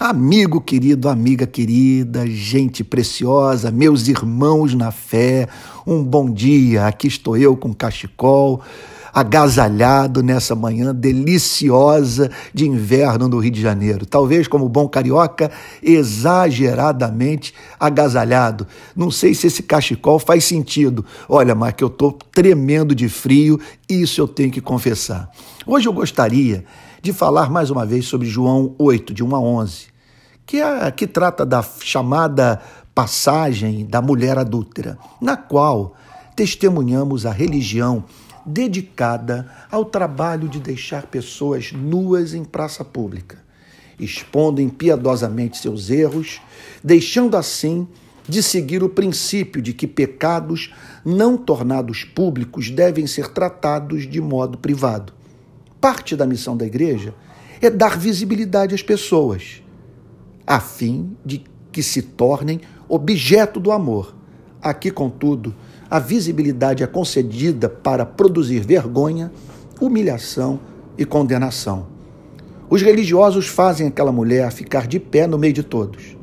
Amigo querido, amiga querida, gente preciosa, meus irmãos na fé, um bom dia. Aqui estou eu com cachecol, agasalhado nessa manhã deliciosa de inverno no Rio de Janeiro. Talvez, como bom carioca, exageradamente agasalhado. Não sei se esse cachecol faz sentido. Olha, mas que eu estou tremendo de frio, isso eu tenho que confessar. Hoje eu gostaria de falar mais uma vez sobre João 8, de 1 a 11, que, é, que trata da chamada passagem da mulher adúltera, na qual testemunhamos a religião dedicada ao trabalho de deixar pessoas nuas em praça pública, expondo impiedosamente seus erros, deixando assim de seguir o princípio de que pecados não tornados públicos devem ser tratados de modo privado. Parte da missão da igreja é dar visibilidade às pessoas, a fim de que se tornem objeto do amor. Aqui, contudo, a visibilidade é concedida para produzir vergonha, humilhação e condenação. Os religiosos fazem aquela mulher ficar de pé no meio de todos.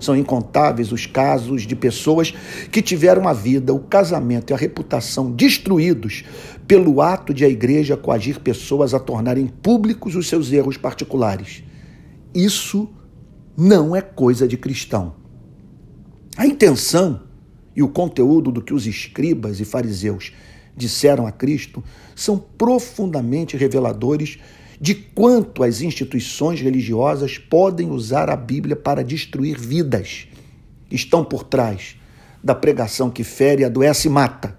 São incontáveis os casos de pessoas que tiveram a vida, o casamento e a reputação destruídos pelo ato de a igreja coagir pessoas a tornarem públicos os seus erros particulares. Isso não é coisa de cristão. A intenção e o conteúdo do que os escribas e fariseus disseram a Cristo são profundamente reveladores de quanto as instituições religiosas podem usar a Bíblia para destruir vidas. Estão por trás da pregação que fere, adoece e mata,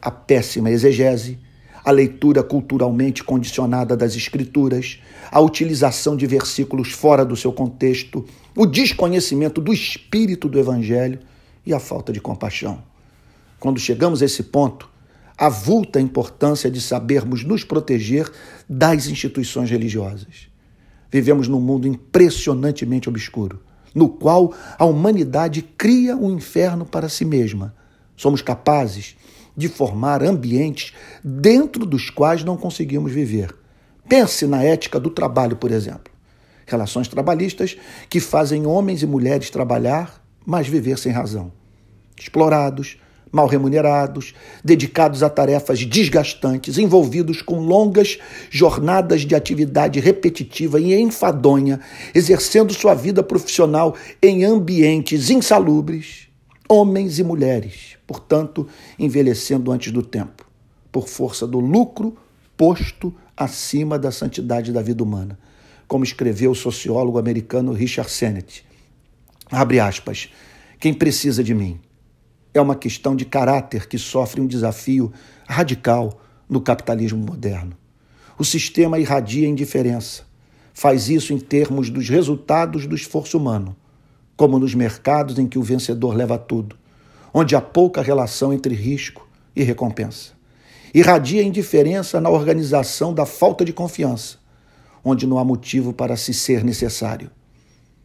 a péssima exegese, a leitura culturalmente condicionada das Escrituras, a utilização de versículos fora do seu contexto, o desconhecimento do espírito do Evangelho e a falta de compaixão. Quando chegamos a esse ponto, avulta a importância de sabermos nos proteger das instituições religiosas. Vivemos num mundo impressionantemente obscuro, no qual a humanidade cria um inferno para si mesma. Somos capazes de formar ambientes dentro dos quais não conseguimos viver. Pense na ética do trabalho, por exemplo. Relações trabalhistas que fazem homens e mulheres trabalhar, mas viver sem razão. Explorados, mal remunerados, dedicados a tarefas desgastantes, envolvidos com longas jornadas de atividade repetitiva e enfadonha, exercendo sua vida profissional em ambientes insalubres, homens e mulheres, portanto, envelhecendo antes do tempo, por força do lucro posto acima da santidade da vida humana, como escreveu o sociólogo americano Richard Sennett. Abre aspas. Quem precisa de mim? É uma questão de caráter que sofre um desafio radical no capitalismo moderno. O sistema irradia indiferença. Faz isso em termos dos resultados do esforço humano, como nos mercados em que o vencedor leva tudo, onde há pouca relação entre risco e recompensa. Irradia indiferença na organização da falta de confiança, onde não há motivo para se ser necessário.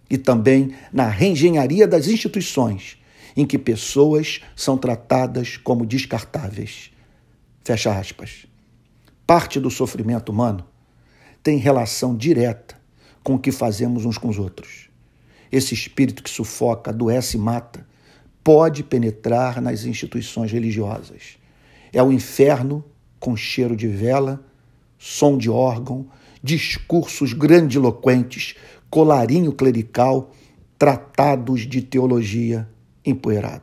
E também na reengenharia das instituições, em que pessoas são tratadas como descartáveis. Fecha aspas. Parte do sofrimento humano tem relação direta com o que fazemos uns com os outros. Esse espírito que sufoca, adoece e mata pode penetrar nas instituições religiosas. É o inferno com cheiro de vela, som de órgão, discursos grandiloquentes, colarinho clerical, tratados de teologia empoeirados.